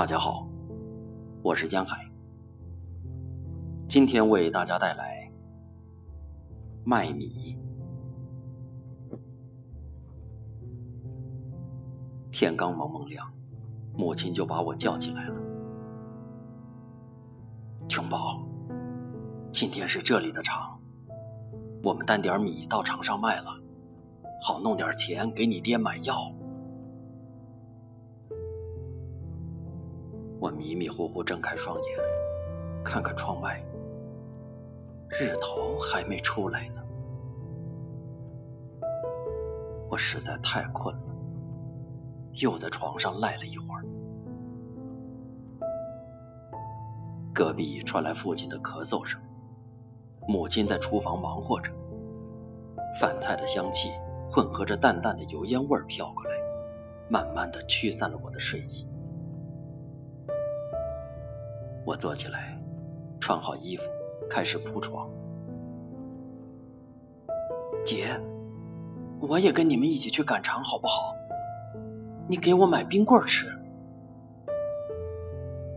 大家好，我是江海，今天为大家带来卖米。天刚蒙蒙亮，母亲就把我叫起来了。琼宝，今天是这里的场，我们担点米到场上卖了，好弄点钱给你爹买药。我迷迷糊糊睁开双眼，看看窗外，日头还没出来呢。我实在太困了，又在床上赖了一会儿。隔壁传来父亲的咳嗽声，母亲在厨房忙活着，饭菜的香气混合着淡淡的油烟味儿飘过来，慢慢的驱散了我的睡意。我坐起来，穿好衣服，开始铺床。姐，我也跟你们一起去赶场，好不好？你给我买冰棍吃。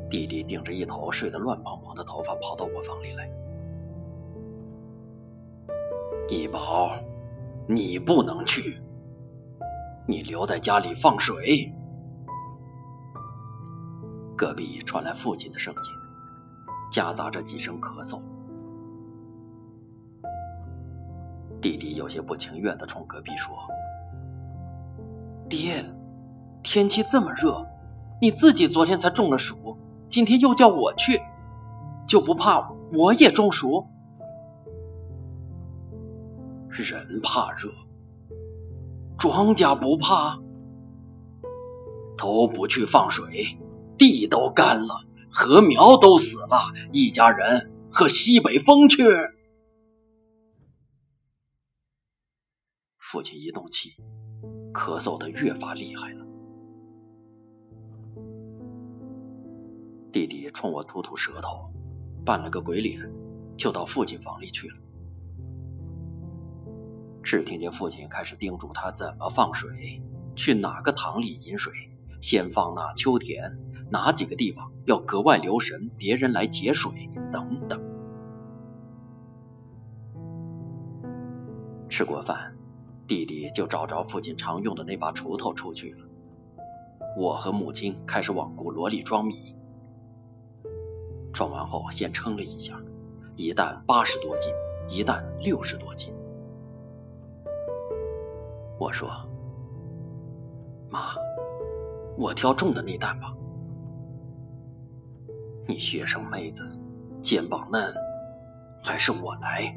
弟弟顶着一头睡得乱蓬蓬的头发跑到我房里来。一宝，你不能去，你留在家里放水。隔壁传来父亲的声音。夹杂着几声咳嗽，弟弟有些不情愿的冲隔壁说：“爹，天气这么热，你自己昨天才中了暑，今天又叫我去，就不怕我也中暑？人怕热，庄稼不怕，都不去放水，地都干了。”禾苗都死了，一家人喝西北风去。父亲一动气，咳嗽的越发厉害了。弟弟冲我吐吐舌头，扮了个鬼脸，就到父亲房里去了。只听见父亲开始叮嘱他怎么放水，去哪个塘里饮水。先放那秋田，哪几个地方要格外留神，别人来截水等等。吃过饭，弟弟就找着父亲常用的那把锄头出去了。我和母亲开始往古箩里装米。装完后，先称了一下，一担八十多斤，一担六十多斤。我说：“妈。”我挑重的那担吧。你学生妹子，肩膀嫩，还是我来。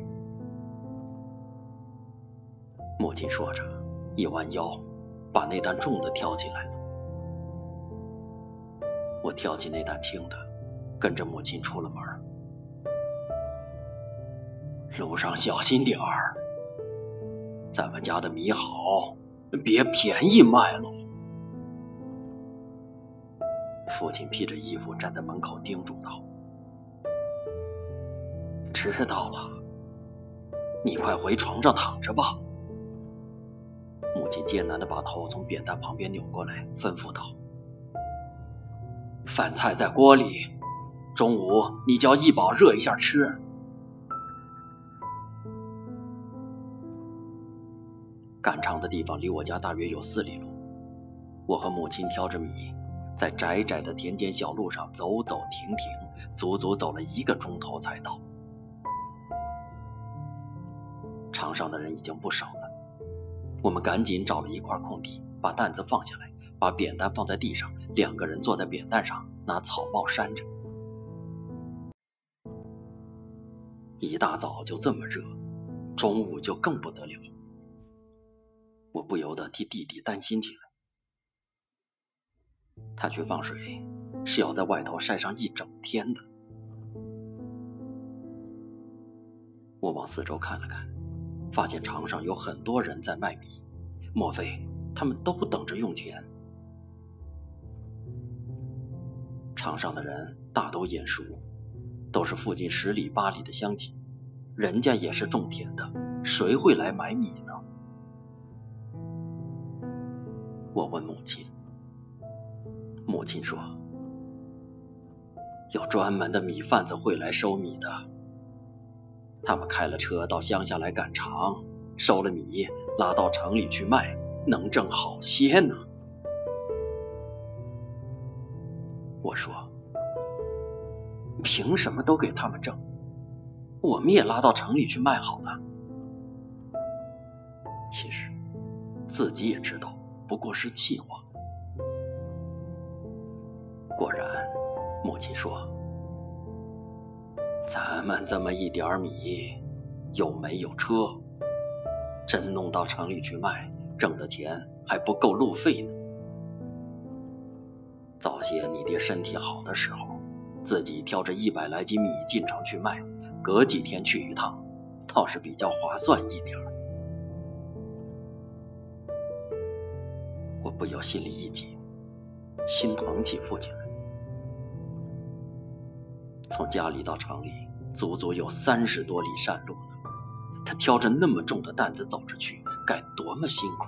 母亲说着，一弯腰，把那担重的挑起来了。我挑起那担轻的，跟着母亲出了门。路上小心点儿，咱们家的米好，别便宜卖喽。父亲披着衣服站在门口，叮嘱道：“知道了，你快回床上躺着吧。”母亲艰难的把头从扁担旁边扭过来，吩咐道：“饭菜在锅里，中午你叫一宝热一下吃。”赶场的地方离我家大约有四里路，我和母亲挑着米。在窄窄的田间小路上走走停停，足足走了一个钟头才到。场上的人已经不少了，我们赶紧找了一块空地，把担子放下来，把扁担放在地上，两个人坐在扁担上，拿草帽扇着。一大早就这么热，中午就更不得了。我不由得替弟弟担心起来。他去放水，是要在外头晒上一整天的。我往四周看了看，发现场上有很多人在卖米，莫非他们都等着用钱？场上的人大都眼熟，都是附近十里八里的乡亲，人家也是种田的，谁会来买米呢？我问母亲。母亲说：“有专门的米贩子会来收米的。他们开了车到乡下来赶场，收了米拉到城里去卖，能挣好些呢。我说：“凭什么都给他们挣？我们也拉到城里去卖好了。”其实自己也知道，不过是气话。果然，母亲说：“咱们这么一点米，又没有车，真弄到城里去卖，挣的钱还不够路费呢。早些你爹身体好的时候，自己挑着一百来斤米进城去卖，隔几天去一趟，倒是比较划算一点我不由心里一紧，心疼起父亲来。从家里到厂里，足足有三十多里山路呢。他挑着那么重的担子走着去，该多么辛苦！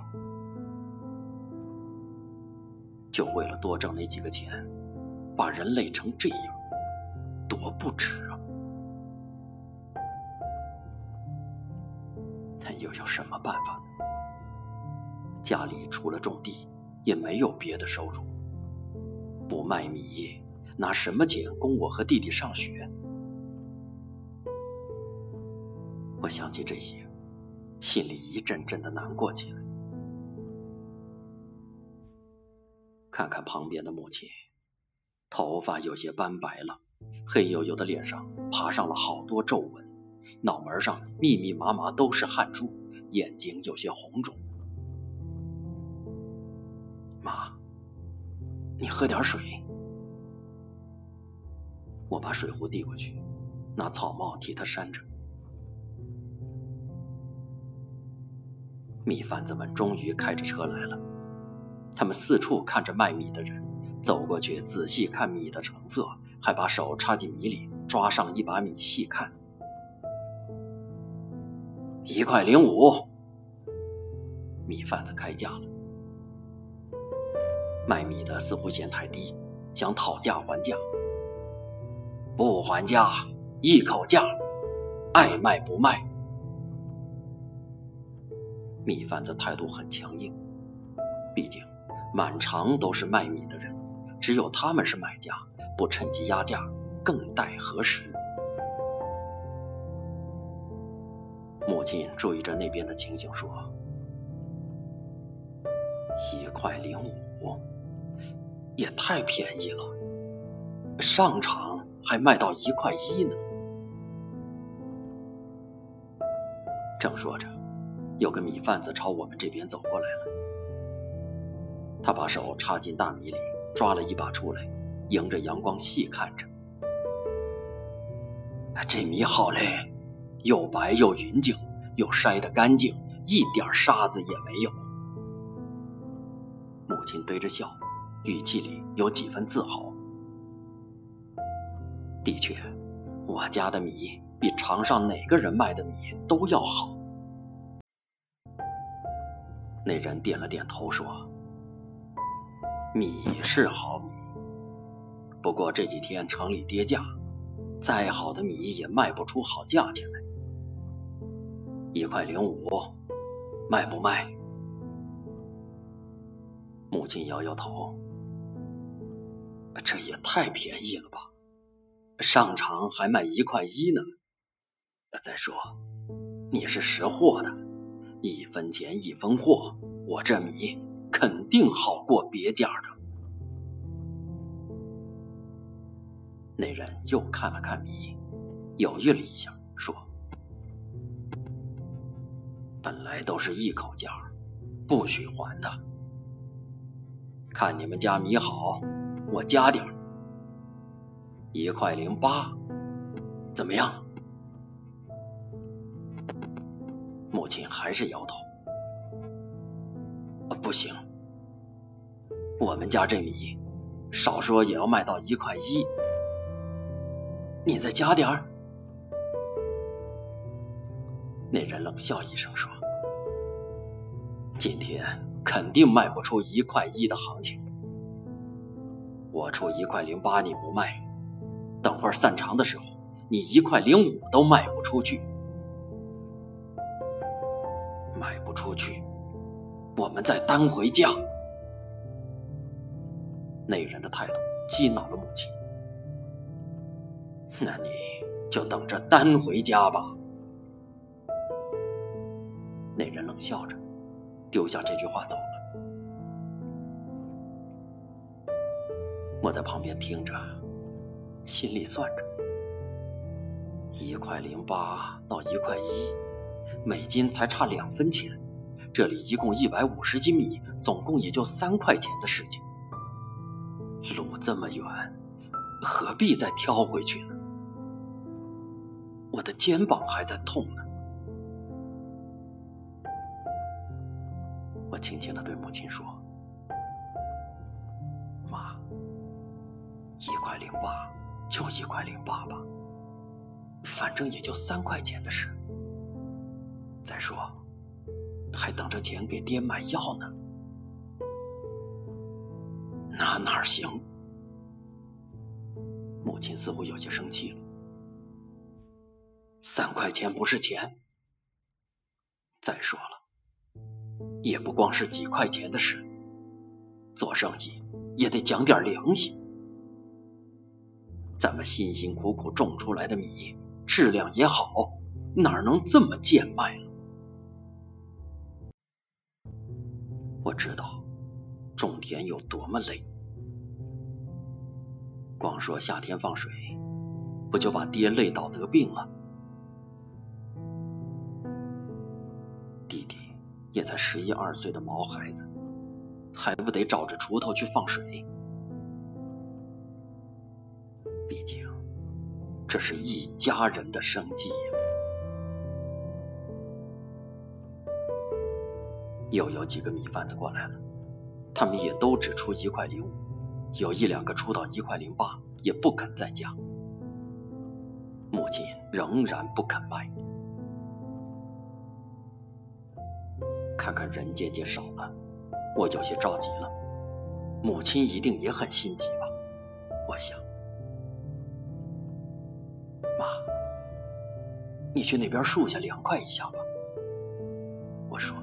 就为了多挣那几个钱，把人累成这样，多不值啊！他又有什么办法呢？家里除了种地，也没有别的收入，不卖米。拿什么钱供我和弟弟上学？我想起这些，心里一阵阵的难过起来。看看旁边的母亲，头发有些斑白了，黑黝黝的脸上爬上了好多皱纹，脑门上密密麻麻都是汗珠，眼睛有些红肿。妈，你喝点水。我把水壶递过去，拿草帽替他扇着。米贩子们终于开着车来了，他们四处看着卖米的人，走过去仔细看米的成色，还把手插进米里抓上一把米细看。一块零五，米贩子开价了。卖米的似乎嫌太低，想讨价还价。不还价，一口价，爱卖不卖。米贩子态度很强硬，毕竟满城都是卖米的人，只有他们是买家，不趁机压价，更待何时？母亲注意着那边的情形，说：“一块零五，也太便宜了，上场。”还卖到一块一呢。正说着，有个米贩子朝我们这边走过来了。他把手插进大米里，抓了一把出来，迎着阳光细看着。这米好嘞，又白又匀净，又筛得干净，一点沙子也没有。母亲对着笑，语气里有几分自豪。的确，我家的米比场上哪个人卖的米都要好。那人点了点头说：“米是好米，不过这几天城里跌价，再好的米也卖不出好价钱来。一块零五，卖不卖？”母亲摇摇头：“这也太便宜了吧。”上场还卖一块一呢。再说，你是识货的，一分钱一分货，我这米肯定好过别家的。那人又看了看米，犹豫了一下，说：“本来都是一口价，不许还的。看你们家米好，我加点。”一块零八，怎么样？母亲还是摇头。不行，我们家这米，少说也要卖到一块一。你再加点儿。那人冷笑一声说：“今天肯定卖不出一块一的行情。我出一块零八，你不卖。”等会儿散场的时候，你一块零五都卖不出去，卖不出去，我们再单回家。那人的态度激恼了母亲，那你就等着单回家吧。那人冷笑着，丢下这句话走了。我在旁边听着，心里算着：一块零八到一块一，每斤才差两分钱。这里一共一百五十斤米，总共也就三块钱的事情。路这么远，何必再挑回去呢？我的肩膀还在痛呢。就一块零八吧，反正也就三块钱的事。再说，还等着钱给爹买药呢。”那哪行？母亲似乎有些生气了。三块钱不是钱。再说了，也不光是几块钱的事。做生意也得讲点良心。咱们辛辛苦苦种出来的米，质量也好，哪能这么贱卖了？我知道，种田有多么累。光说夏天放水，不就把爹累倒得病了？弟弟也才十一二岁的毛孩子，还不得找着锄头去放水？毕竟，这是一家人的生计呀。又有几个米贩子过来了，他们也都只出一块零五。有一两个出到一块零八，也不肯再加。母亲仍然不肯卖。看看人渐渐少了，我有些着急了。母亲一定也很心急吧？我想。妈，你去那边树下凉快一下吧。我说。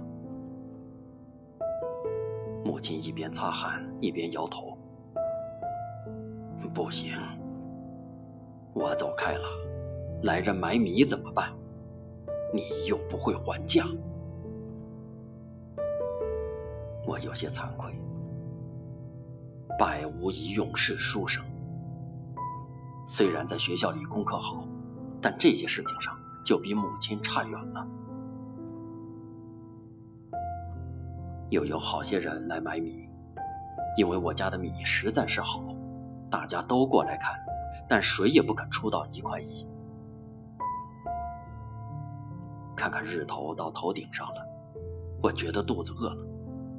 母亲一边擦汗一边摇头。不行，我走开了，来人买米怎么办？你又不会还价。我有些惭愧，百无一用是书生。虽然在学校里功课好，但这些事情上就比母亲差远了。又有好些人来买米，因为我家的米实在是好。大家都过来看，但谁也不肯出到一块一。看看日头到头顶上了，我觉得肚子饿了，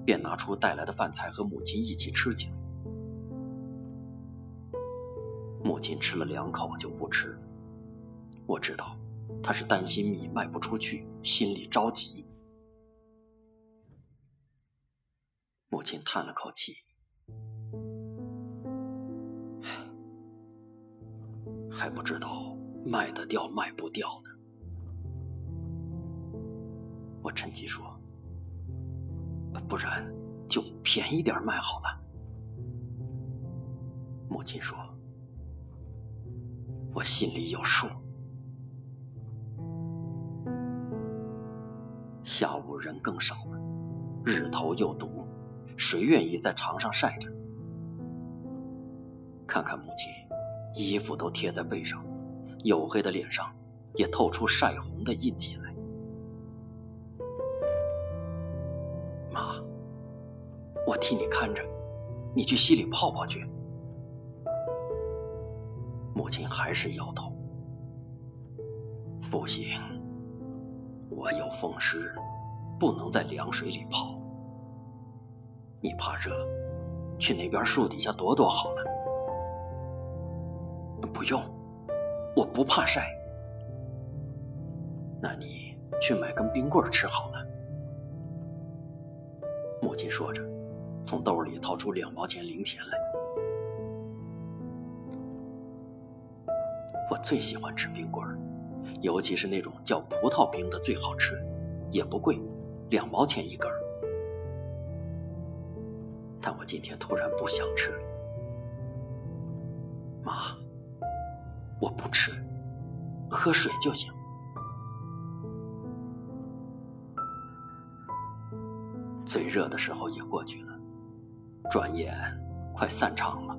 便拿出带来的饭菜和母亲一起吃起来。母亲吃了两口就不吃了，我知道她是担心米卖不出去，心里着急。母亲叹了口气。还不知道卖得掉卖不掉呢。我趁机说：“不然就便宜点卖好了。”母亲说：“我心里有数。”下午人更少了，日头又毒，谁愿意在床上晒着？看看母亲。衣服都贴在背上，黝黑的脸上也透出晒红的印记来。妈，我替你看着，你去溪里泡泡去。母亲还是摇头，不行，我有风湿，不能在凉水里泡。你怕热，去那边树底下躲躲好了。不用，我不怕晒。那你去买根冰棍吃好了。母亲说着，从兜里掏出两毛钱零钱来。我最喜欢吃冰棍儿，尤其是那种叫葡萄冰的最好吃，也不贵，两毛钱一根儿。但我今天突然不想吃了，妈，我不吃，喝水就行。最热的时候也过去了，转眼快散场了。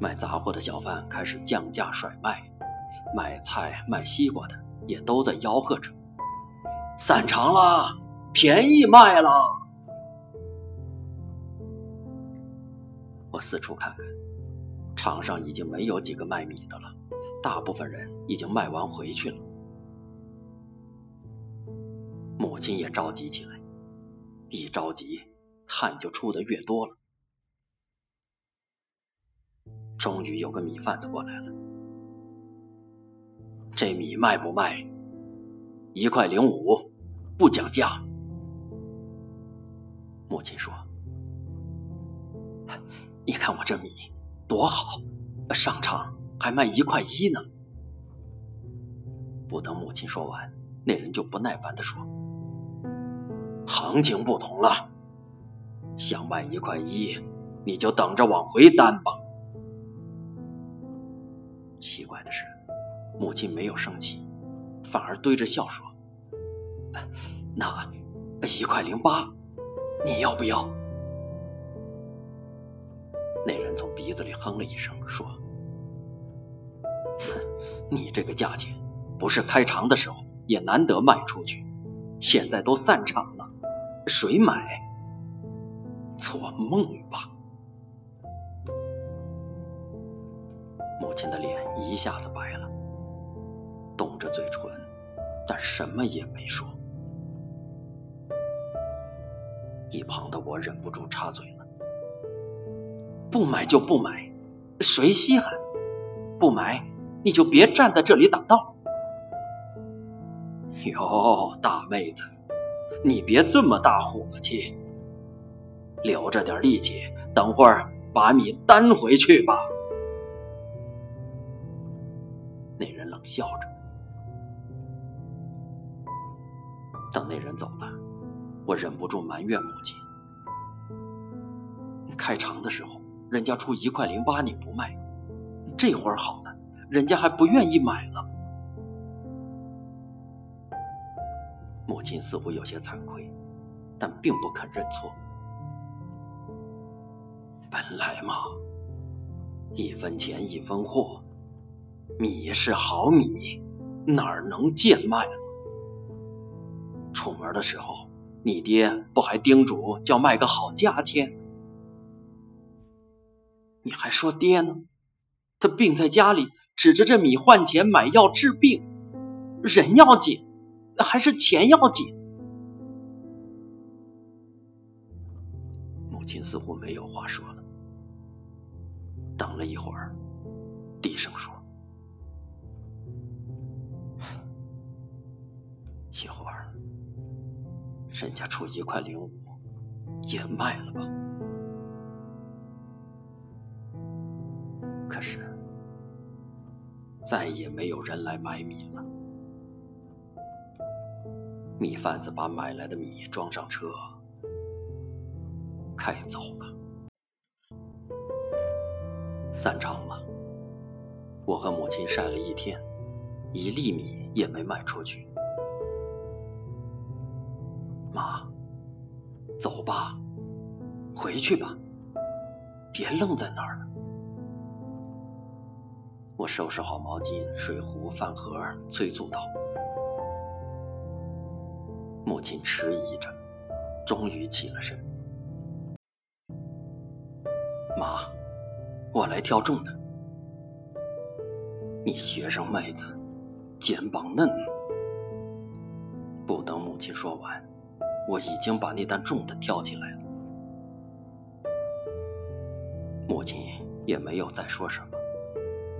卖杂货的小贩开始降价甩卖，卖菜卖西瓜的也都在吆喝着：“散场了，便宜卖了。”我四处看看，场上已经没有几个卖米的了，大部分人已经卖完回去了。母亲也着急起来，一着急，汗就出的越多了。终于有个米贩子过来了，这米卖不卖？一块零五，不讲价。母亲说：“你看我这米多好，上场还卖一块一呢。”不等母亲说完，那人就不耐烦的说。行情不同了，想卖一块一，你就等着往回担吧。奇怪的是，母亲没有生气，反而堆着笑说：“那一块零八，你要不要？”那人从鼻子里哼了一声，说：“你这个价钱，不是开场的时候也难得卖出去，现在都散场了。”谁买？做梦吧！母亲的脸一下子白了，动着嘴唇，但什么也没说。一旁的我忍不住插嘴了：“不买就不买，谁稀罕？不买你就别站在这里挡道。”哟，大妹子。你别这么大火气，留着点力气，等会儿把米担回去吧。笑着。等那人走了，我忍不住埋怨母亲：开场的时候人家出一块零八你不卖，这会儿好了，人家还不愿意买了。母亲似乎有些惭愧，但并不肯认错。本来嘛，一分钱一分货，米是好米，哪儿能贱卖了？出门的时候，你爹不还叮嘱叫卖个好价钱？你还说爹呢？他病在家里，指着这米换钱买药治病，人要紧。还是钱要紧。母亲似乎没有话说了，等了一会儿，低声说：“一会儿，人家出一块零五，也卖了吧？可是，再也没有人来买米了。”米贩子把买来的米装上车，开走了。散场了，我和母亲晒了一天，一粒米也没卖出去。回去吧，别愣在那儿了。我收拾好毛巾、水壶、饭盒，催促道。母亲迟疑着，终于起了身。妈，我来挑重的。你学生妹子，肩膀嫩。不等母亲说完，我已经把那担重的挑起来母亲也没有再说什么，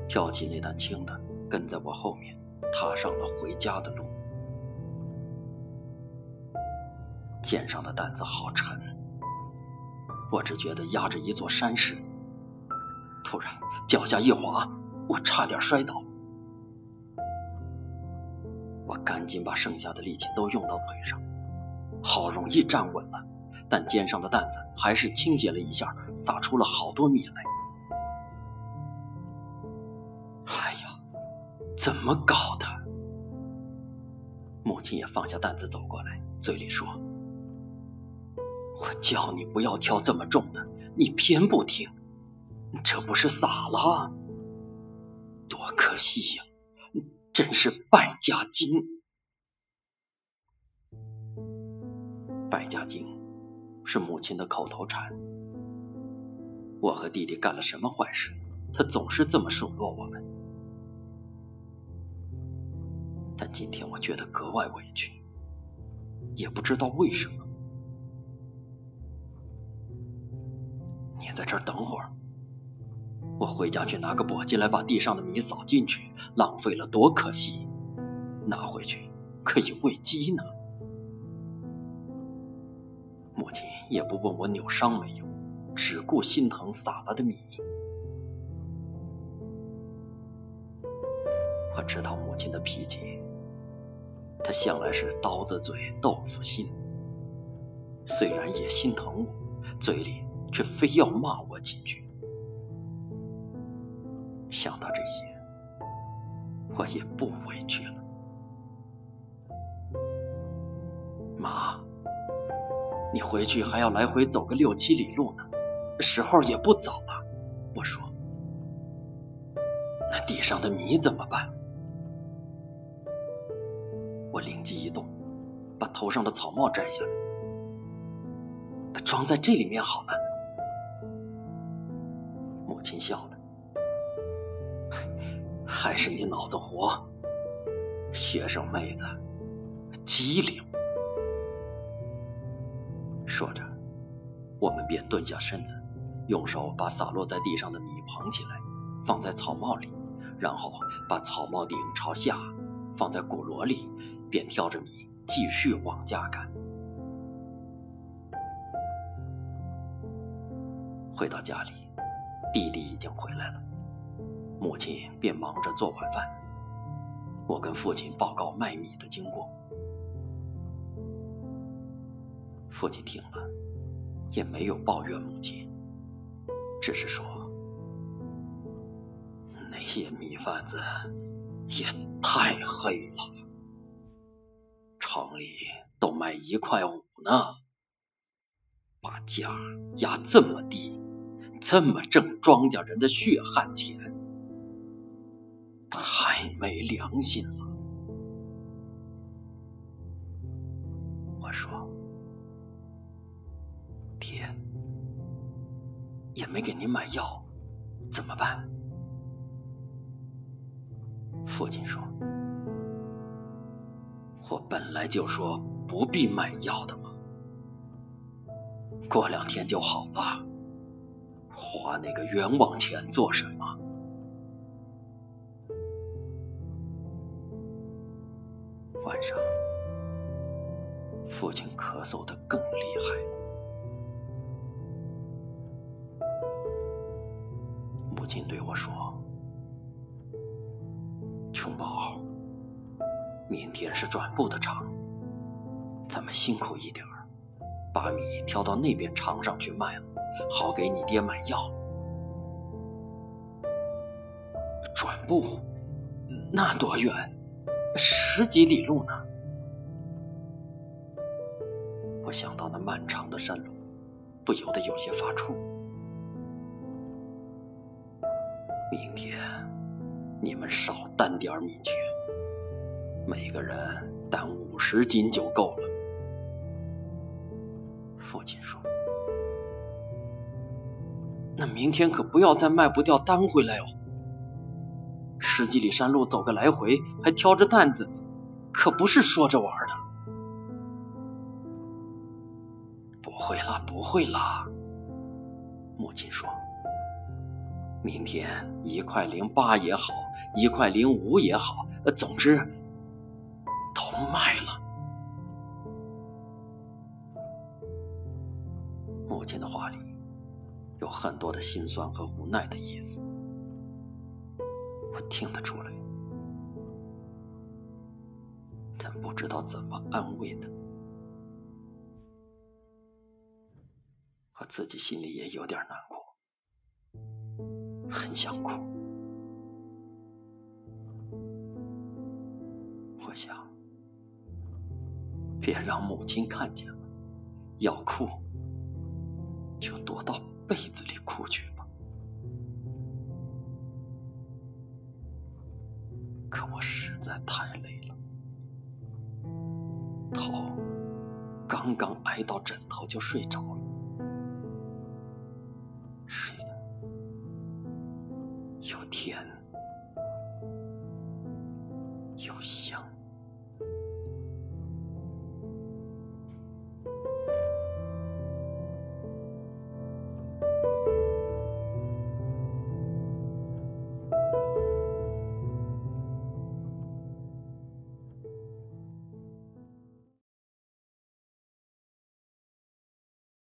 挑起那担轻的，跟在我后面，踏上了回家的路。肩上的担子好沉，我只觉得压着一座山似的。突然脚下一滑，我差点摔倒。我赶紧把剩下的力气都用到腿上，好容易站稳了，但肩上的担子还是倾斜了一下，洒出了好多米来。哎呀，怎么搞的？母亲也放下担子走过来，嘴里说：“我叫你不要挑这么重的，你偏不听，这不是洒了？多可惜呀！真是败家精。败家精是母亲的口头禅。我和弟弟干了什么坏事，他总是这么数落我们。”但今天我觉得格外委屈，也不知道为什么。你在这儿等会儿，我回家去拿个簸箕来把地上的米扫进去，浪费了多可惜，拿回去可以喂鸡呢。母亲也不问我扭伤没有，只顾心疼洒了的米。我知道母亲的脾气。她向来是刀子嘴豆腐心，虽然也心疼我，嘴里却非要骂我几句。想到这些，我也不委屈了。你回去还要来回走个六七里路呢，时候也不早了。我说，那地上的米怎么办？我灵机一动，把头上的草帽摘下来，装在这里面好了。母亲笑了，还是你脑子活，学生妹子机灵。说着，我们便蹲下身子，用手把洒落在地上的米捧起来，放在草帽里，然后把草帽顶朝下，放在鼓箩里。便挑着米继续往家赶。回到家里，弟弟已经回来了，母亲便忙着做晚饭。我跟父亲报告卖米的经过，父亲听了，也没有抱怨母亲，只是说：“那些米贩子也太黑了。”城里都卖一块五呢，把价压这么低，这么挣庄稼人的血汗钱，太没良心了。我说，爹也没给您买药，怎么办？父亲说。我本来就说不必买药的嘛，过两天就好了，花那个冤枉钱做什么？晚上，父亲咳嗽的更厉害母亲对我说：“琼宝。”明天是转布的场，咱们辛苦一点儿，把米挑到那边场上去卖了，好给你爹买药。转布，那多远？十几里路呢。我想到那漫长的山路，不由得有些发怵。明天你们少担点米去。每个人担五十斤就够了。父亲说：“那明天可不要再卖不掉担回来哦。十几里山路走个来回，还挑着担子，可不是说着玩的。”不会啦，不会啦。母亲说：“明天一块零八也好，一块零五也好，总之都。”卖了。母亲的话里有很多的心酸和无奈的意思。我听得出来，但不知道怎么安慰他。我自己心里也有点难过，很想哭。我想，别让母亲看见了，要哭就躲到被子里哭去吧。可我实在太累了，头刚刚挨到枕头就睡着了。